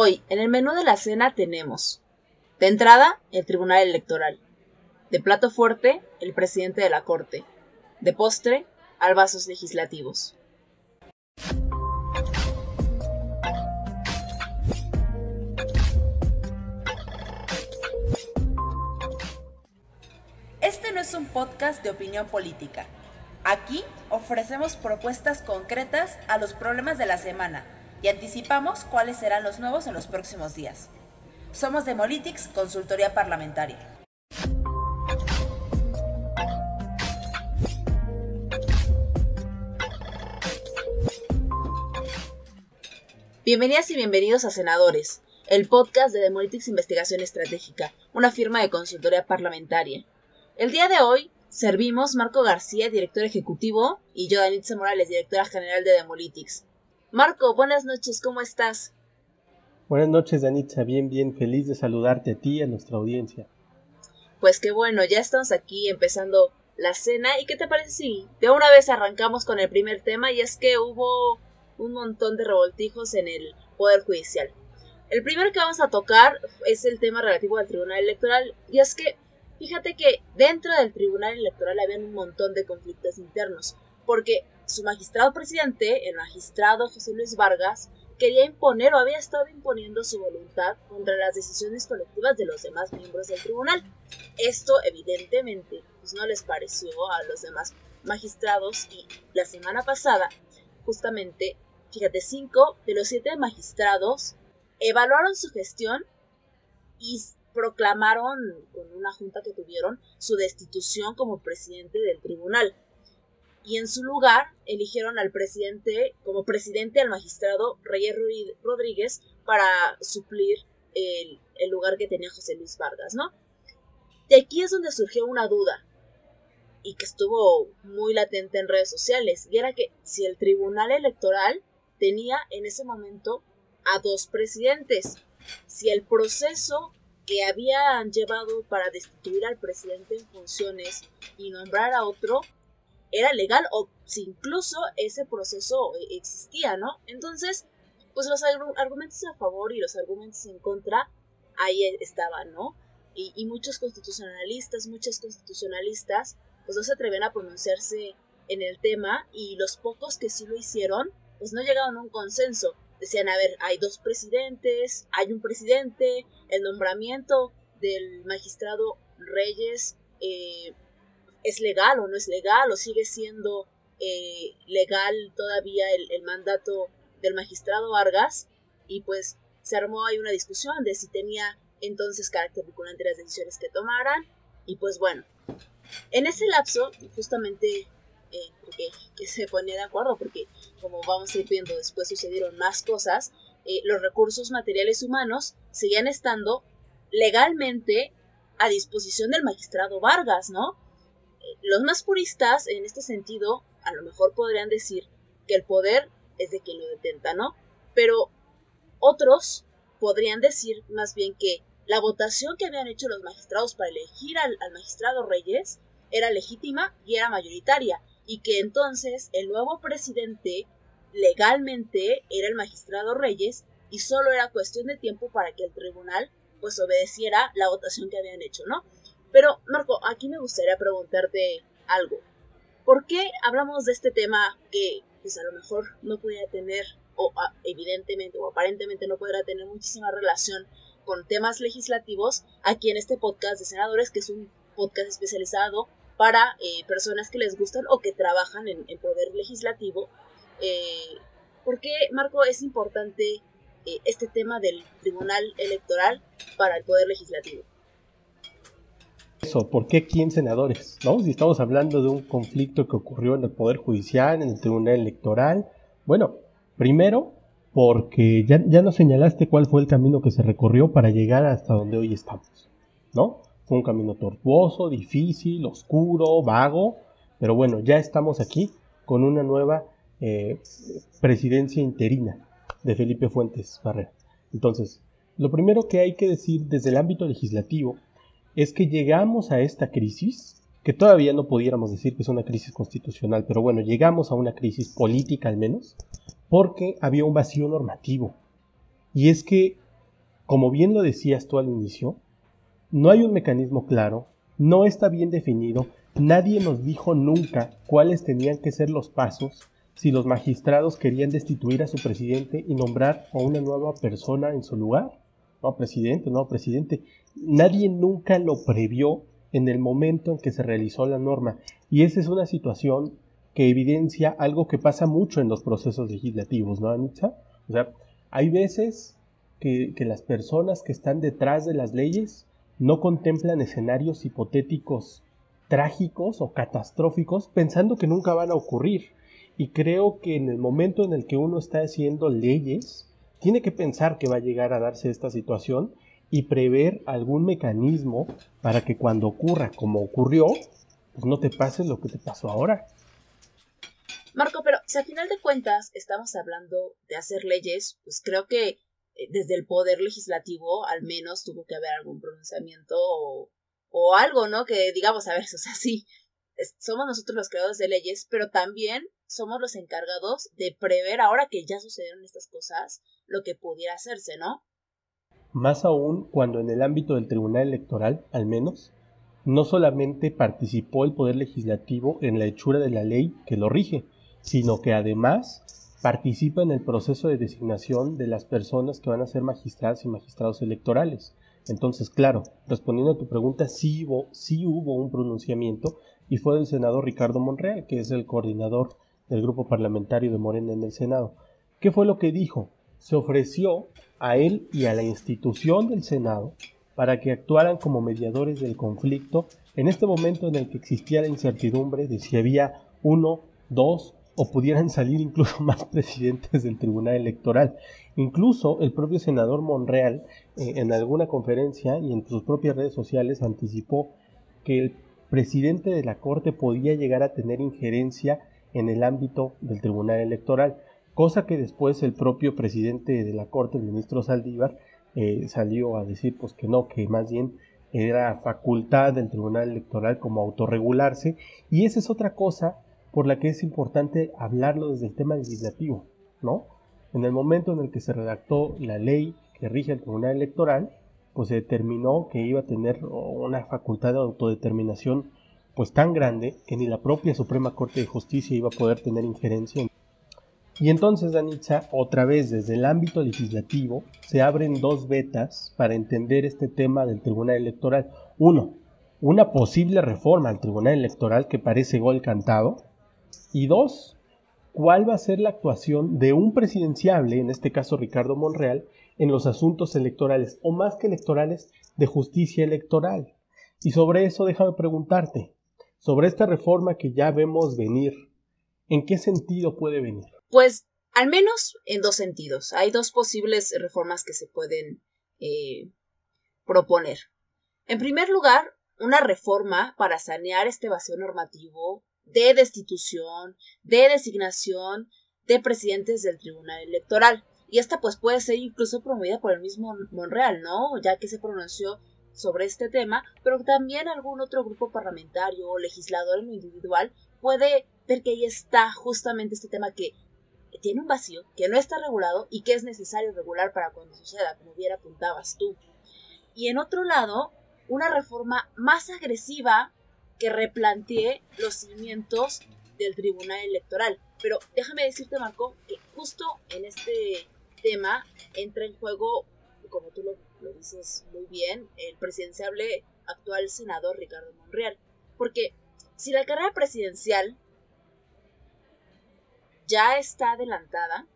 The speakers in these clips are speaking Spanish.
Hoy, en el menú de la cena tenemos, de entrada, el Tribunal Electoral. De plato fuerte, el presidente de la Corte. De postre, albazos legislativos. Este no es un podcast de opinión política. Aquí ofrecemos propuestas concretas a los problemas de la semana y anticipamos cuáles serán los nuevos en los próximos días. Somos Demolitics, consultoría parlamentaria. Bienvenidas y bienvenidos a Senadores, el podcast de Demolitics Investigación Estratégica, una firma de consultoría parlamentaria. El día de hoy servimos Marco García, director ejecutivo, y yo, Danitza Morales, directora general de Demolitics. Marco, buenas noches, ¿cómo estás? Buenas noches, Danitza, bien, bien, feliz de saludarte a ti y a nuestra audiencia. Pues qué bueno, ya estamos aquí empezando la cena. ¿Y qué te parece si de una vez arrancamos con el primer tema? Y es que hubo un montón de revoltijos en el Poder Judicial. El primero que vamos a tocar es el tema relativo al Tribunal Electoral. Y es que, fíjate que dentro del Tribunal Electoral había un montón de conflictos internos. Porque su magistrado presidente, el magistrado José Luis Vargas, quería imponer o había estado imponiendo su voluntad contra las decisiones colectivas de los demás miembros del tribunal. Esto evidentemente pues, no les pareció a los demás magistrados y la semana pasada, justamente, fíjate, cinco de los siete magistrados evaluaron su gestión y proclamaron con una junta que tuvieron su destitución como presidente del tribunal y en su lugar eligieron al presidente, como presidente al magistrado Reyes Rodríguez para suplir el, lugar que tenía José Luis Vargas, ¿no? De aquí es donde surgió una duda y que estuvo muy latente en redes sociales, y era que si el Tribunal Electoral tenía en ese momento a dos presidentes, si el proceso que habían llevado para destituir al presidente en funciones y nombrar a otro era legal o si incluso ese proceso eh, existía, ¿no? Entonces, pues los argumentos a favor y los argumentos en contra ahí estaban, ¿no? Y, muchos constitucionalistas, muchas constitucionalistas, pues no se atrevían a pronunciarse en el tema y los pocos que sí lo hicieron, pues no llegaron a un consenso. Decían, a ver, hay dos presidentes, hay un presidente, el nombramiento del magistrado Reyes eh, es legal o no es legal o sigue siendo eh, legal todavía el, mandato del magistrado Vargas y pues se armó ahí una discusión de si tenía entonces carácter vinculante las decisiones que tomaran y pues bueno, en ese lapso justamente eh, se ponía de acuerdo porque como vamos a ir viendo después sucedieron más cosas, eh, los recursos materiales humanos seguían estando legalmente a disposición del magistrado Vargas, ¿no? Los más puristas en este sentido a lo mejor podrían decir que el poder es de quien lo detenta, ¿no? Pero otros podrían decir más bien que la votación que habían hecho los magistrados para elegir al, magistrado Reyes era legítima y era mayoritaria, y que entonces el nuevo presidente legalmente era el magistrado Reyes y solo era cuestión de tiempo para que el tribunal pues obedeciera la votación que habían hecho, ¿no? Pero, Marco, aquí me gustaría preguntarte algo. ¿Por qué hablamos de este tema que, pues a lo mejor no podría tener, o evidentemente o aparentemente no podrá tener muchísima relación con temas legislativos aquí en este podcast de senadores, que es un podcast especializado para eh, personas que les gustan o que trabajan en el poder legislativo. Eh, ¿Por qué, Marco, es importante eh, este tema del Tribunal Electoral para el poder legislativo? Eso, ¿por qué 15 senadores? ¿No? Si estamos hablando de un conflicto que ocurrió en el Poder Judicial, en el Tribunal Electoral. Bueno, primero, porque ya, ya nos señalaste cuál fue el camino que se recorrió para llegar hasta donde hoy estamos, ¿no? Fue un camino tortuoso, difícil, oscuro, vago, pero bueno, ya estamos aquí con una nueva eh, presidencia interina de Felipe Fuentes Barrera. Entonces, lo primero que hay que decir desde el ámbito legislativo es que llegamos a esta crisis, que todavía no pudiéramos decir que es una crisis constitucional, pero bueno, llegamos a una crisis política al menos, porque había un vacío normativo. Y es que como bien lo decías tú al inicio, no hay un mecanismo claro, no está bien definido, nadie nos dijo nunca cuáles tenían que ser los pasos si los magistrados querían destituir a su presidente y nombrar a una nueva persona en su lugar. No, presidente, no, presidente. Nadie nunca lo previó en el momento en que se realizó la norma. Y esa es una situación que evidencia algo que pasa mucho en los procesos legislativos, ¿no, Anitza? O sea, hay veces que, que las personas que están detrás de las leyes no contemplan escenarios hipotéticos trágicos o catastróficos pensando que nunca van a ocurrir. Y creo que en el momento en el que uno está haciendo leyes, tiene que pensar que va a llegar a darse esta situación y prever algún mecanismo para que cuando ocurra como ocurrió, pues no te pase lo que te pasó ahora. Marco, pero si al final de cuentas estamos hablando de hacer leyes, pues creo que eh, desde el poder legislativo al menos tuvo que haber algún pronunciamiento o, algo, ¿no? Que digamos, a ver, o sea, sí, somos nosotros los creadores de leyes, pero también somos los encargados de prever, ahora que ya sucedieron estas cosas, lo que pudiera hacerse, ¿no? Más aún cuando en el ámbito del Tribunal Electoral, al menos, no solamente participó el Poder Legislativo en la hechura de la ley que lo rige, sino que además participa en el proceso de designación de las personas que van a ser magistradas y magistrados electorales. Entonces, claro, respondiendo a tu pregunta, sí hubo, sí hubo un pronunciamiento y fue del senador Ricardo Monreal, que es el coordinador del grupo parlamentario de Morena en el Senado. ¿Qué fue lo que dijo? Se ofreció a él y a la institución del Senado para que actuaran como mediadores del conflicto en este momento en el que existía la incertidumbre de si había uno, dos o pudieran salir incluso más presidentes del Tribunal Electoral. Incluso el propio senador Monreal eh, en alguna conferencia y en sus propias redes sociales anticipó que el presidente de la Corte podía llegar a tener injerencia en el ámbito del Tribunal Electoral, cosa que después el propio presidente de la Corte, el ministro Saldívar, eh, salió a decir pues que no, que más bien era facultad del Tribunal Electoral como autorregularse y esa es otra cosa por la que es importante hablarlo desde el tema legislativo, ¿no? En el momento en el que se redactó la ley que rige el Tribunal Electoral, pues se determinó que iba a tener una facultad de autodeterminación pues tan grande que ni la propia Suprema Corte de Justicia iba a poder tener injerencia. Y entonces, Danitza, otra vez desde el ámbito legislativo, se abren dos vetas para entender este tema del Tribunal Electoral. Uno, una posible reforma al Tribunal Electoral que parece gol cantado. Y dos, cuál va a ser la actuación de un presidenciable, en este caso Ricardo Monreal, en los asuntos electorales, o más que electorales, de justicia electoral. Y sobre eso déjame preguntarte, sobre esta reforma que ya vemos venir, ¿en qué sentido puede venir? Pues al menos en dos sentidos. Hay dos posibles reformas que se pueden eh, proponer. En primer lugar, una reforma para sanear este vacío normativo de destitución, de designación de presidentes del Tribunal Electoral. Y esta pues puede ser incluso promovida por el mismo Monreal, ¿no? Ya que se pronunció sobre este tema, pero también algún otro grupo parlamentario o legislador en lo individual puede ver que ahí está justamente este tema que tiene un vacío, que no está regulado y que es necesario regular para cuando suceda, como bien apuntabas tú. Y en otro lado, una reforma más agresiva que replantee los cimientos del Tribunal Electoral. Pero déjame decirte, Marco, que justo en este tema entra en juego, como tú lo lo dices muy bien, el presidenciable actual senador Ricardo Monreal. Porque si la carrera presidencial ya está adelantada,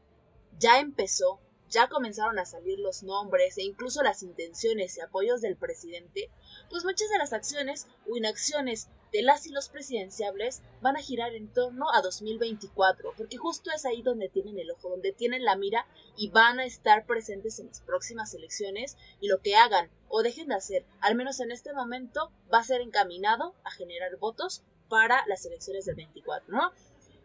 ya empezó, ya comenzaron a salir los nombres e incluso las intenciones y apoyos del presidente, pues muchas de las acciones o inacciones de las y los presidenciables van a girar en torno a 2024, porque justo es ahí donde tienen el ojo, donde tienen la mira y van a estar presentes en las próximas elecciones y lo que hagan o dejen de hacer, al menos en este momento, va a ser encaminado a generar votos para las elecciones del 24, ¿no?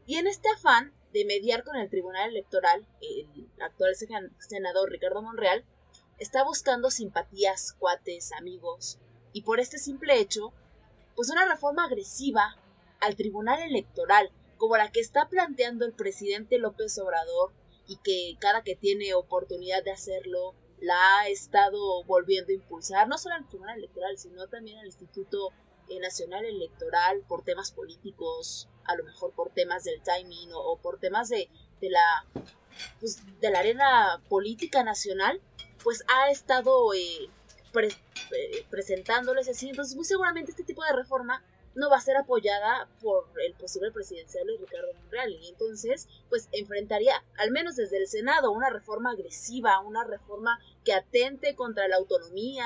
Y en este afán de mediar con el Tribunal Electoral, el actual senador Ricardo Monreal está buscando simpatías, cuates, amigos, y por este simple hecho pues una reforma agresiva al Tribunal Electoral, como la que está planteando el presidente López Obrador y que cada que tiene oportunidad de hacerlo la ha estado volviendo a impulsar, no solo al Tribunal Electoral, sino también al Instituto Nacional Electoral por temas políticos, a lo mejor por temas del timing o, por temas de, de la pues, de la arena política nacional, pues ha estado eh, eh, presentándoles así. Entonces, muy seguramente este tipo de reforma no va a ser apoyada por el posible presidencial de Ricardo Monreal. Y entonces, pues enfrentaría, al menos desde el Senado, una reforma agresiva, una reforma que atente contra la autonomía,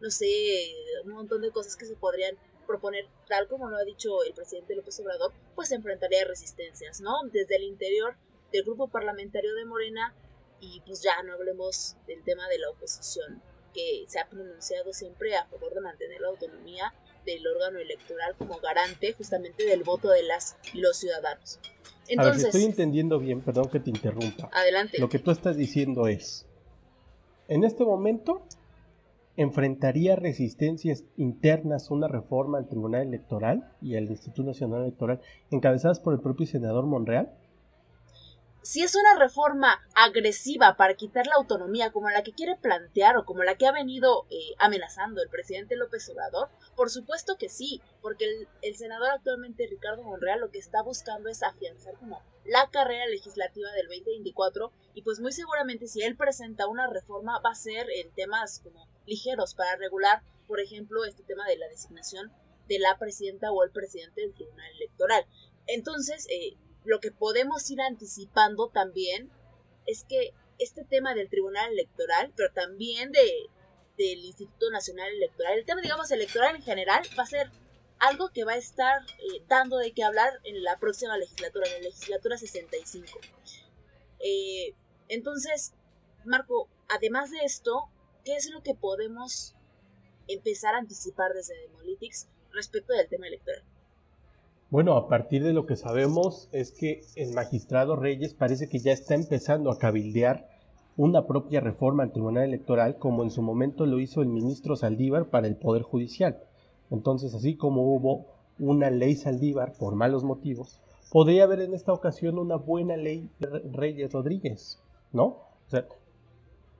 no sé, un montón de cosas que se podrían proponer, tal como lo ha dicho el presidente López Obrador, pues enfrentaría resistencias, ¿no? Desde el interior del grupo parlamentario de Morena y pues ya no hablemos del tema de la oposición, que se ha pronunciado siempre a favor de mantener la autonomía del órgano electoral como garante justamente del voto de las y los ciudadanos. Entonces, a ver, si estoy entendiendo bien, perdón que te interrumpa. Adelante. Lo que tú estás diciendo es, en este momento enfrentaría resistencias internas una reforma al Tribunal Electoral y al Instituto Nacional Electoral encabezadas por el propio senador Monreal? si es una reforma agresiva para quitar la autonomía como la que quiere plantear o como la que ha venido eh, amenazando el presidente López Obrador, por supuesto que sí, porque el, senador actualmente Ricardo Monreal lo que está buscando es afianzar como la carrera legislativa del 2024 y pues muy seguramente si él presenta una reforma va a ser en temas como ligeros para regular, por ejemplo, este tema de la designación de la presidenta o el presidente del Tribunal Electoral. Entonces, eh, lo que podemos ir anticipando también es que este tema del Tribunal Electoral, pero también de, del Instituto Nacional Electoral, el tema, digamos, electoral en general, va a ser algo que va a estar eh, dando de qué hablar en la próxima legislatura, en la legislatura 65. Eh, entonces, Marco, además de esto, ¿qué es lo que podemos empezar a anticipar desde Demolytics respecto del tema electoral? Bueno, a partir de lo que sabemos es que el magistrado Reyes parece que ya está empezando a cabildear una propia reforma al Tribunal Electoral, como en su momento lo hizo el ministro Saldívar para el Poder Judicial. Entonces, así como hubo una ley Saldívar por malos motivos, podría haber en esta ocasión una buena ley Reyes Rodríguez, ¿no? O sea,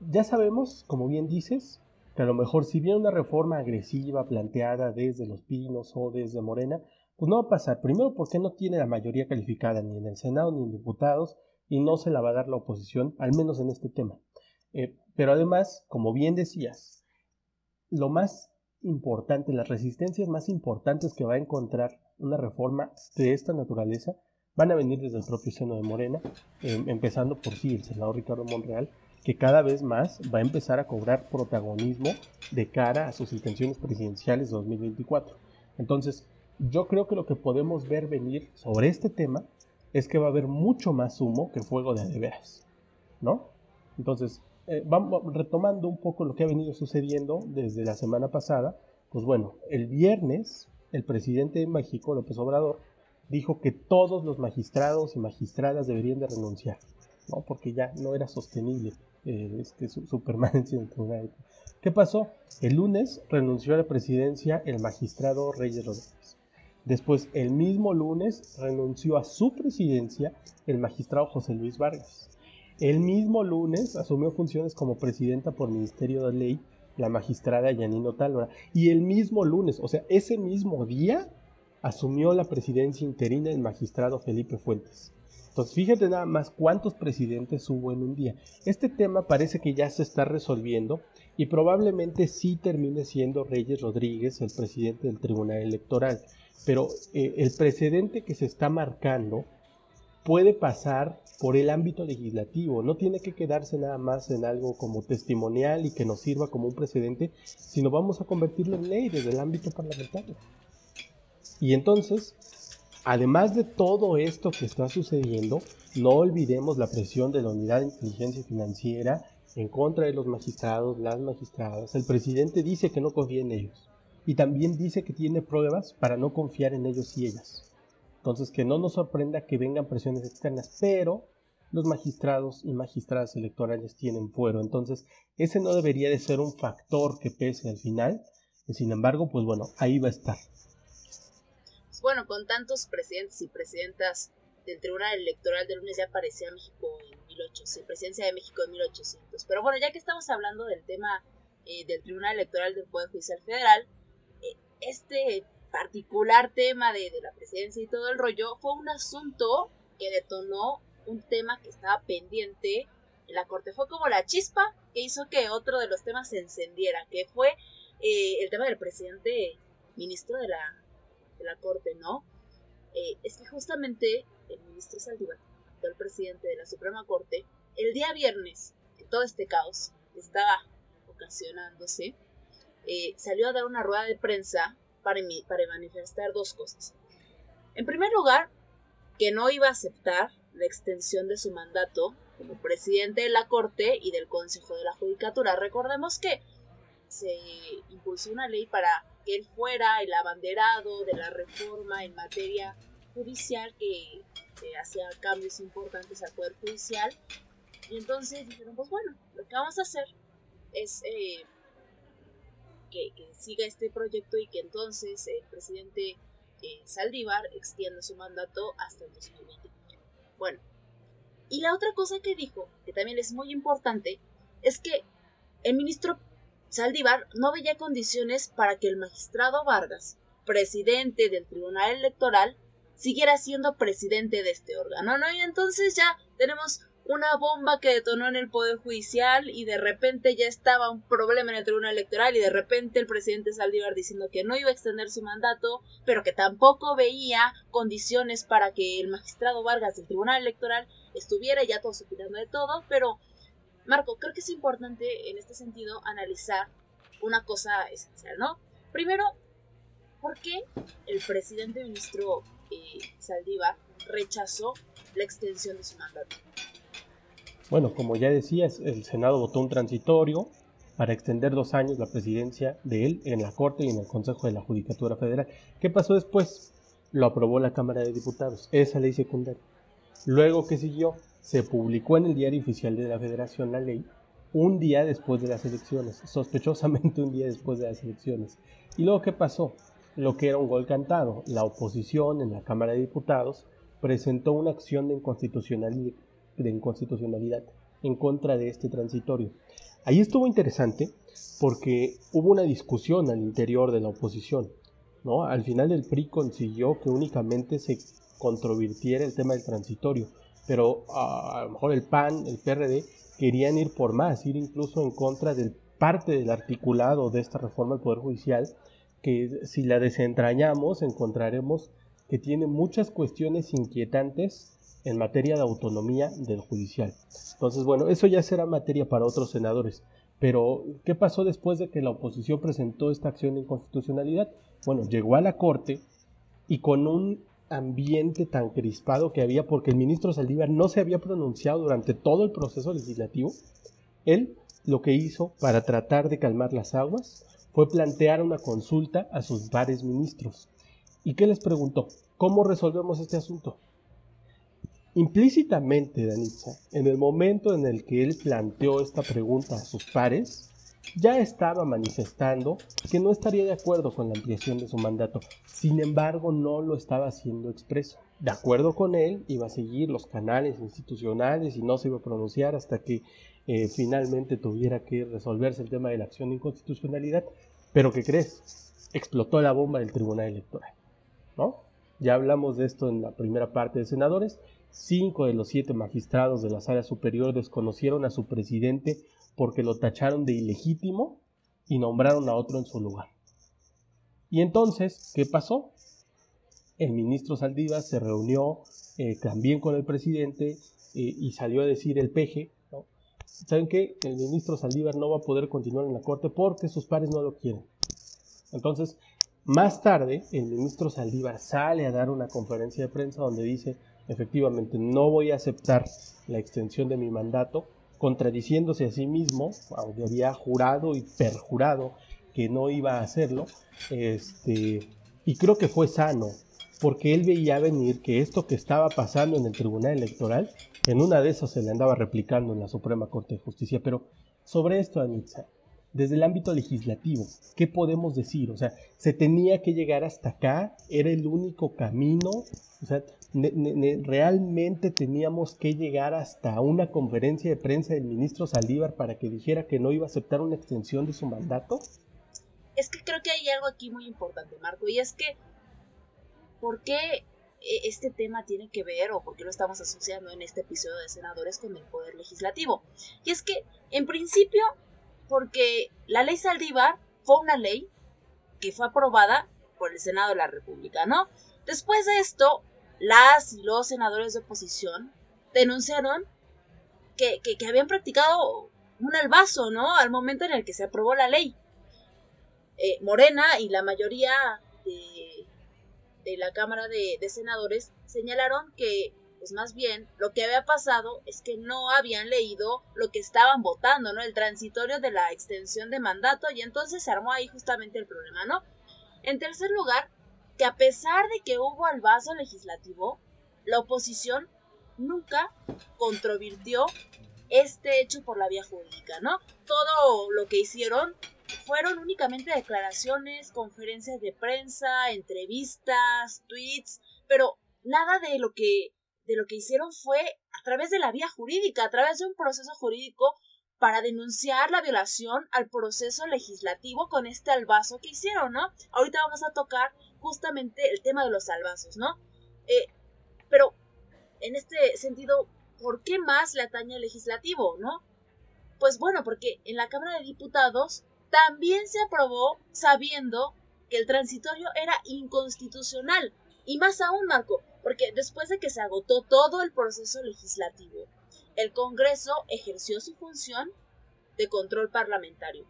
ya sabemos, como bien dices, que a lo mejor si bien una reforma agresiva planteada desde Los Pinos o desde Morena, pues no va a pasar. Primero porque no tiene la mayoría calificada ni en el Senado ni en diputados y no se la va a dar la oposición, al menos en este tema. Eh, pero además, como bien decías, lo más importante, las resistencias más importantes que va a encontrar una reforma de esta naturaleza van a venir desde el propio seno de Morena, em, empezando por sí el senador Ricardo Monreal, que cada vez más va a empezar a cobrar protagonismo de cara a sus intenciones presidenciales 2024. Entonces, yo creo que lo que podemos ver venir sobre este tema es que va a haber mucho más humo que fuego de veras, ¿no? Entonces, eh, vamos retomando un poco lo que ha venido sucediendo desde la semana pasada, pues bueno, el viernes el presidente de México, López Obrador, dijo que todos los magistrados y magistradas deberían de renunciar, ¿no? Porque ya no era sostenible este, su, en el tribunal. ¿Qué pasó? El lunes renunció a la presidencia el magistrado Reyes Rodríguez. Después, el mismo lunes, renunció a su presidencia el magistrado José Luis Vargas. El mismo lunes asumió funciones como presidenta por Ministerio de Ley la magistrada Yanino Tálvara. Y el mismo lunes, o sea, ese mismo día, asumió la presidencia interina el magistrado Felipe Fuentes. Entonces, fíjate nada más cuántos presidentes hubo en un día. Este tema parece que ya se está resolviendo y probablemente sí termine siendo Reyes Rodríguez el presidente del Tribunal Electoral. Pero eh, el precedente que se está marcando puede pasar por el ámbito legislativo, no tiene que quedarse nada más en algo como testimonial y que nos sirva como un precedente, sino vamos a convertirlo en ley desde el ámbito parlamentario. Y entonces, además de todo esto que está sucediendo, no olvidemos la presión de la Unidad de Inteligencia Financiera en contra de los magistrados, las magistradas. El presidente dice que no confía en ellos y también dice que tiene pruebas para no confiar en ellos y ellas. Entonces, que no nos sorprenda que vengan presiones externas, pero los magistrados y magistradas electorales tienen fuero. Entonces, ese no debería de ser un factor que pese al final. Y sin embargo, pues bueno, ahí va a estar. Bueno, con tantos presidentes y presidentas del Tribunal Electoral del lunes ya parecía México en 1800, presidencia de México en 1800. Pero bueno, ya que estamos hablando del tema eh, del Tribunal Electoral del Poder Judicial Federal, eh, este particular tema de, de, la presidencia y todo el rollo fue un asunto que detonó un tema que estaba pendiente en la Corte. Fue como la chispa que hizo que otro de los temas se encendiera, que fue eh, el tema del presidente ministro de la, la Corte, ¿no? es que justamente el ministro Saldívar, actual presidente de la Suprema Corte, el día viernes, en todo este caos estaba ocasionándose, eh, salió a dar una rueda de prensa para, para manifestar dos cosas. En primer lugar, que no iba a aceptar la extensión de su mandato como presidente de la Corte y del Consejo de la Judicatura. Recordemos que se impulsó una ley para que él fuera el abanderado de la reforma en materia judicial que, hacía cambios importantes al Poder Judicial. Y entonces dijeron, pues bueno, lo que vamos a hacer es eh, que, siga este proyecto y que entonces el presidente eh, Saldívar extienda su mandato hasta el 2020. Bueno, y la otra cosa que dijo, que también es muy importante, es que el ministro Saldívar no veía condiciones para que el magistrado Vargas, presidente del Tribunal Electoral, siguiera siendo presidente de este órgano, ¿no? Y entonces ya tenemos una bomba que detonó en el Poder Judicial y de repente ya estaba un problema en el Tribunal Electoral y de repente el presidente Saldívar diciendo que no iba a extender su mandato, pero que tampoco veía condiciones para que el magistrado Vargas del Tribunal Electoral estuviera ya todos opinando de todo, pero Marco, creo que es importante en este sentido analizar una cosa esencial, ¿no? Primero, ¿por qué el presidente ministro eh, Saldívar rechazó la extensión de su mandato? Bueno, como ya decías, el Senado votó un transitorio para extender dos años la presidencia de él en la Corte y en el Consejo de la Judicatura Federal. ¿Qué pasó después? Lo aprobó la Cámara de Diputados, esa ley secundaria. Luego que siguió, se publicó en el Diario Oficial de la Federación la ley un día después de las elecciones, sospechosamente un día después de las elecciones. ¿Y luego qué pasó? Lo que era un gol cantado. La oposición en la Cámara de Diputados presentó una acción de inconstitucionalidad en contra de este transitorio. Ahí estuvo interesante porque hubo una discusión al interior de la oposición. ¿no? Al final el PRI consiguió que únicamente se controvirtiera el tema del transitorio, pero a lo mejor el PAN, el PRD, querían ir por más, ir incluso en contra del parte del articulado de esta reforma del Poder Judicial, que si la desentrañamos encontraremos que tiene muchas cuestiones inquietantes en materia de autonomía del judicial. Entonces, bueno, eso ya será materia para otros senadores. Pero, ¿qué pasó después de que la oposición presentó esta acción de inconstitucionalidad? Bueno, llegó a la Corte y con un ambiente tan crispado que había porque el ministro Saldívar no se había pronunciado durante todo el proceso legislativo, él lo que hizo para tratar de calmar las aguas fue plantear una consulta a sus pares ministros. ¿Y qué les preguntó? ¿Cómo resolvemos este asunto? Implícitamente, Danitza, en el momento en el que él planteó esta pregunta a sus pares, ya estaba manifestando que no estaría de acuerdo con la ampliación de su mandato. Sin embargo, no lo estaba haciendo expreso. De acuerdo con él, iba a seguir los canales institucionales y no se iba a pronunciar hasta que eh, finalmente tuviera que resolverse el tema de la acción de inconstitucionalidad. Pero ¿qué crees? Explotó la bomba del Tribunal Electoral. ¿No? Ya hablamos de esto en la primera parte de senadores Cinco de los siete magistrados de la sala superior desconocieron a su presidente porque lo tacharon de ilegítimo y nombraron a otro en su lugar. Y entonces, ¿qué pasó? El ministro Saldívar se reunió eh, también con el presidente eh, y salió a decir el peje, ¿saben qué? El ministro Saldívar no va a poder continuar en la corte porque sus pares no lo quieren. Entonces, más tarde, el ministro Saldívar sale a dar una conferencia de prensa donde dice, efectivamente no voy a aceptar la extensión de mi mandato, contradiciéndose a sí mismo, aunque había jurado y perjurado que no iba a hacerlo, este, y creo que fue sano, porque él veía venir que esto que estaba pasando en el Tribunal Electoral, en una de esas se le andaba replicando en la Suprema Corte de Justicia. Pero sobre esto, Anitza, desde el ámbito legislativo, ¿qué podemos decir? O sea, se tenía que llegar hasta acá, era el único camino, o sea, realmente teníamos que llegar hasta una conferencia de prensa del ministro Saldívar para que dijera que no iba a aceptar una extensión de su mandato. Es que creo que hay algo aquí muy importante, Marco, y es que, ¿por qué e, este tema tiene que ver o por qué lo estamos asociando en este episodio de senadores con el poder legislativo? Y es que, en principio, porque la ley Saldívar fue una ley que fue aprobada por el Senado de la República, ¿no? Después de esto, las y los senadores de oposición denunciaron que, habían practicado un albazo, ¿no? Al momento en el que se aprobó la ley. Eh, Morena y la mayoría de, la Cámara de Senadores señalaron que pues más bien lo que había pasado es que no habían leído lo que estaban votando, ¿no? El transitorio de la extensión de mandato y entonces se armó ahí justamente el problema, ¿no? En tercer lugar, que a pesar de que hubo vaso legislativo, la oposición nunca controvirtió este hecho por la vía jurídica, ¿no? Todo lo que hicieron fueron únicamente declaraciones, conferencias de prensa, entrevistas, tweets, pero nada de lo que de lo que hicieron fue a través de la vía jurídica, a través de un proceso jurídico para denunciar la violación al proceso legislativo con este albazo que hicieron, ¿no? Ahorita vamos a tocar justamente el tema de los albazos, ¿no? Eh, pero en este sentido, ¿por qué más le atañe al legislativo, ¿no? Pues bueno, porque en la Cámara de Diputados también se aprobó sabiendo que el transitorio era inconstitucional. Y más aún, Marco, porque después de que se agotó todo el proceso legislativo, el Congreso ejerció su función de control parlamentario.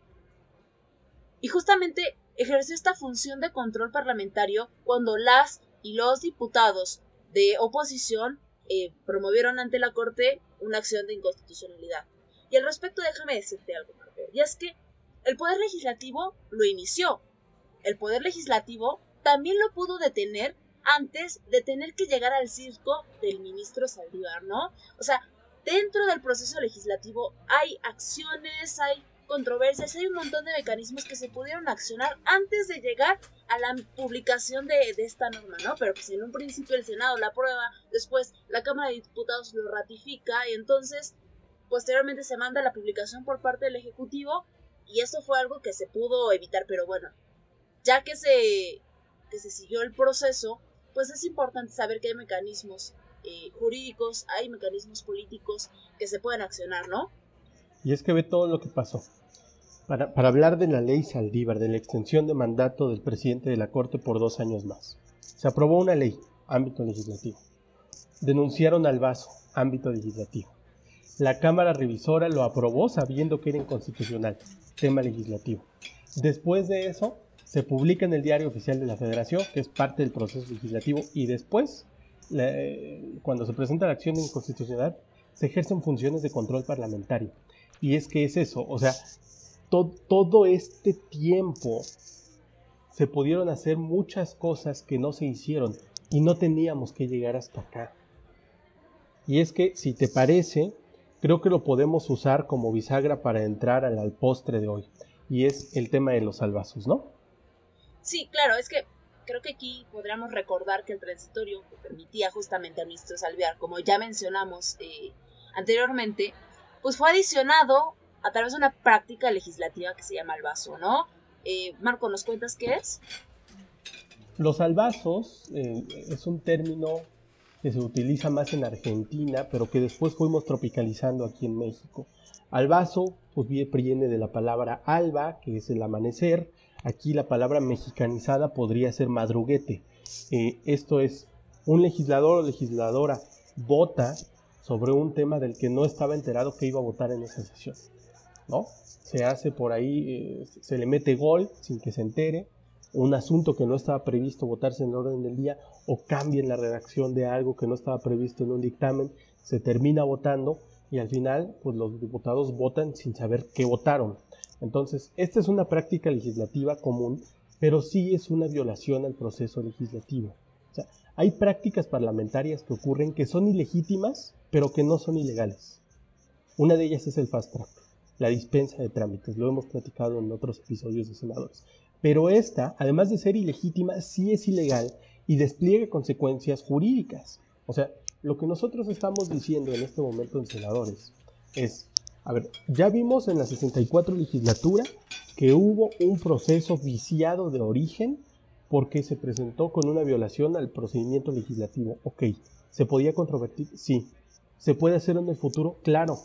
Y justamente ejerció esta función de control parlamentario cuando las y los diputados de oposición eh, promovieron ante la Corte una acción de inconstitucionalidad. Y al respecto déjame decirte algo, Marco, y es que el Poder Legislativo lo inició. El Poder Legislativo también lo pudo detener antes de tener que llegar al circo del ministro Saldívar, ¿no? O sea, dentro del proceso legislativo hay acciones, hay controversias, hay un montón de mecanismos que se pudieron accionar antes de llegar a la publicación de, esta norma, ¿no? Pero pues en un principio el Senado la aprueba, después la Cámara de Diputados lo ratifica y entonces posteriormente se manda la publicación por parte del Ejecutivo y eso fue algo que se pudo evitar, pero bueno, ya que se, que se siguió el proceso, pues es importante saber que hay mecanismos eh, jurídicos, hay mecanismos políticos que se pueden accionar, ¿no? Y es que ve todo lo que pasó. Para, para, hablar de la ley Saldívar, de la extensión de mandato del presidente de la Corte por dos años más. Se aprobó una ley, ámbito legislativo. Denunciaron al vaso, ámbito legislativo. La Cámara Revisora lo aprobó sabiendo que era inconstitucional, tema legislativo. Después de eso, se publica en el Diario Oficial de la Federación, que es parte del proceso legislativo, y después, cuando se presenta la acción de inconstitucionalidad, se ejercen funciones de control parlamentario. Y es que es eso, o sea, todo este tiempo se pudieron hacer muchas cosas que no se hicieron y no teníamos que llegar hasta acá. Y es que, si te parece, creo que lo podemos usar como bisagra para entrar al, al postre de hoy. Y es el tema de los salvazos, ¿no? Sí, claro, es que creo que aquí podríamos recordar que el transitorio que permitía justamente al ministro Salviar, como ya mencionamos eh, anteriormente, pues fue adicionado a través de una práctica legislativa que se llama albazo, ¿no? Eh, Marco, ¿nos cuentas qué es? Los albazos eh, es un término que se utiliza más en Argentina, pero que después fuimos tropicalizando aquí en México. Albazo pues viene de la palabra alba, que es el amanecer, Aquí la palabra mexicanizada podría ser madruguete. Eh, esto es, un legislador o legisladora vota sobre un tema del que no estaba enterado que iba a votar en esa sesión. ¿no? Se hace por ahí, eh, se le mete gol sin que se entere, un asunto que no estaba previsto votarse en el orden del día o cambia en la redacción de algo que no estaba previsto en un dictamen, se termina votando y al final pues los diputados votan sin saber qué votaron. Entonces, esta es una práctica legislativa común, pero sí es una violación al proceso legislativo. O sea, hay prácticas parlamentarias que ocurren que son ilegítimas, pero que no son ilegales. Una de ellas es el fast track. la dispensa de trámites, lo hemos platicado en otros episodios de senadores. Pero esta, además de ser ilegítima, sí es ilegal y despliega consecuencias jurídicas. O sea, lo que nosotros estamos diciendo en este momento en senadores es, a ver, ya vimos en la 64 legislatura que hubo un proceso viciado de origen porque se presentó con una violación al procedimiento legislativo. Ok, ¿se podía controvertir? Sí. ¿Se puede hacer en el futuro? Claro.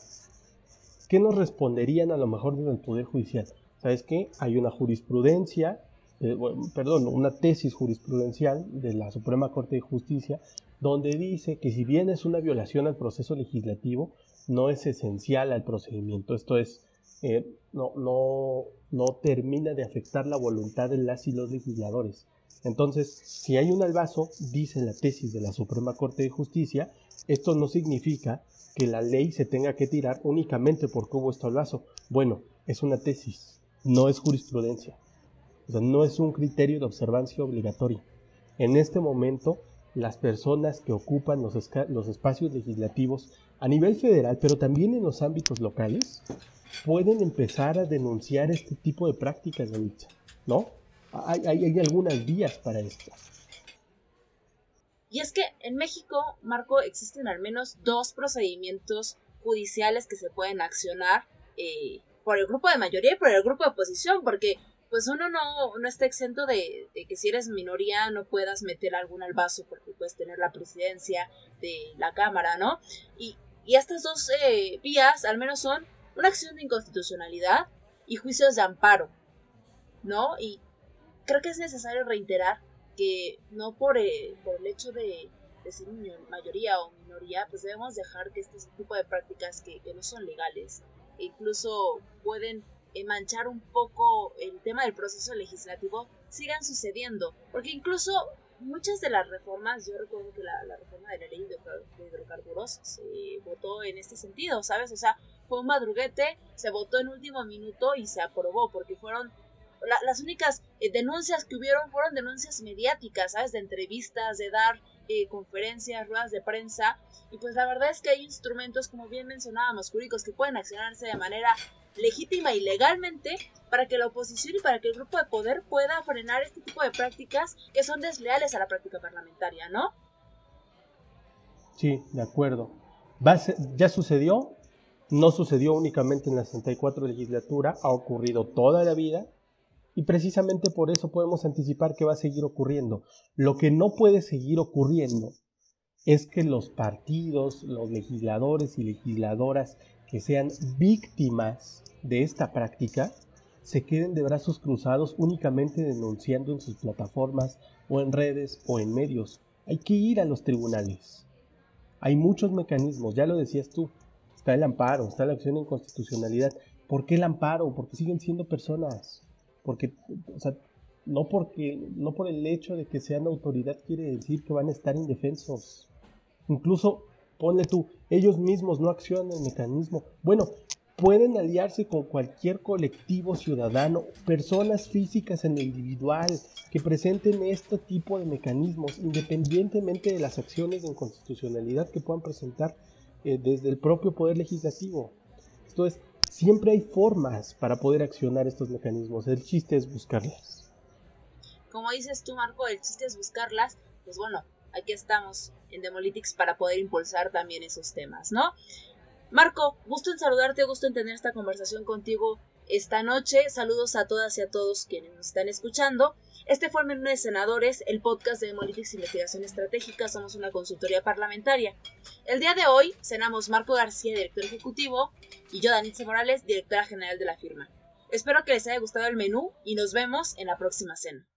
¿Qué nos responderían a lo mejor desde el Poder Judicial? ¿Sabes qué? Hay una jurisprudencia, eh, perdón, una tesis jurisprudencial de la Suprema Corte de Justicia donde dice que si bien es una violación al proceso legislativo, no es esencial al procedimiento. Esto es, eh, no, no, no termina de afectar la voluntad de las y los legisladores. Entonces, si hay un albazo, dice la tesis de la Suprema Corte de Justicia, esto no significa que la ley se tenga que tirar únicamente porque hubo este albazo. Bueno, es una tesis, no es jurisprudencia. O sea, no es un criterio de observancia obligatoria. En este momento, las personas que ocupan los, los espacios legislativos a nivel federal, pero también en los ámbitos locales, pueden empezar a denunciar este tipo de prácticas, ¿no? hay, algunas vías para esto. Y es que en México, Marco, existen al menos dos procedimientos judiciales que se pueden accionar eh, por el grupo de mayoría y por el grupo de oposición, porque pues uno no, no está exento de, que si eres minoría no puedas meter algún albazo porque puedes tener la presidencia de la Cámara, ¿no? Y, estas dos eh, vías al menos son una acción de inconstitucionalidad y juicios de amparo, ¿no? Y, creo que es necesario reiterar que no por, eh, por el hecho de, ser mayoría o minoría, pues debemos dejar que este tipo de prácticas que, no son legales, e incluso pueden manchar un poco el tema del proceso legislativo, sigan sucediendo. Porque incluso muchas de las reformas, yo recuerdo que la, reforma de la ley de, hidrocarburos se votó en este sentido, ¿sabes? O sea, fue un madruguete, se votó en último minuto y se aprobó porque fueron las únicas eh, denuncias que hubieron fueron denuncias mediáticas, ¿sabes? De entrevistas, de dar eh, conferencias, ruedas de prensa. Y pues la verdad es que hay instrumentos, como bien mencionábamos, jurídicos que pueden accionarse de manera legítima y legalmente para que la oposición y para que el grupo de poder pueda frenar este tipo de prácticas que son desleales a la práctica parlamentaria, ¿no? Sí, de acuerdo. ya sucedió, no sucedió únicamente en la 64 legislatura, ha ocurrido toda la vida y precisamente por eso podemos anticipar que va a seguir ocurriendo. Lo que no puede seguir ocurriendo es que los partidos, los legisladores y legisladoras que sean víctimas de esta práctica se queden de brazos cruzados únicamente denunciando en sus plataformas o en redes o en medios. Hay que ir a los tribunales. Hay muchos mecanismos, ya lo decías tú. Está el amparo, está la acción de inconstitucionalidad. ¿Por qué el amparo? Porque siguen siendo personas porque, o sea, no porque, no por el hecho de que sean autoridad quiere decir que van a estar indefensos. Incluso, ponle tú, ellos mismos no accionan el mecanismo. Bueno, pueden aliarse con cualquier colectivo ciudadano, personas físicas en lo individual, que presenten este tipo de mecanismos, independientemente de las acciones de inconstitucionalidad que puedan presentar eh, desde el propio Poder Legislativo. Esto es, Siempre hay formas para poder accionar estos mecanismos. El chiste es buscarlas. Como dices tú, Marco, el chiste es buscarlas. Pues bueno, aquí estamos en Demolytics para poder impulsar también esos temas, ¿no? Marco, gusto en saludarte, gusto en tener esta conversación contigo esta noche. Saludos a todas y a todos quienes nos están escuchando. Este fue el menú de senadores, el podcast de Demolitics Investigación Estratégica. Somos una consultoría parlamentaria. El día de hoy cenamos Marco García, director ejecutivo, y yo, Danitza Morales, directora general de la firma. Espero que les haya gustado el menú y nos vemos en la próxima cena.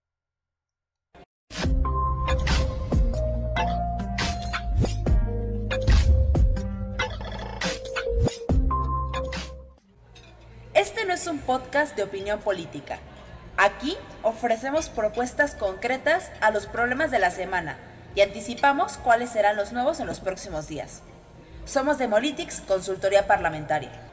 Este no es un podcast de opinión política. Aquí ofrecemos propuestas concretas a los problemas de la semana y anticipamos cuáles serán los nuevos en los próximos días. Somos Demolitics, consultoría parlamentaria.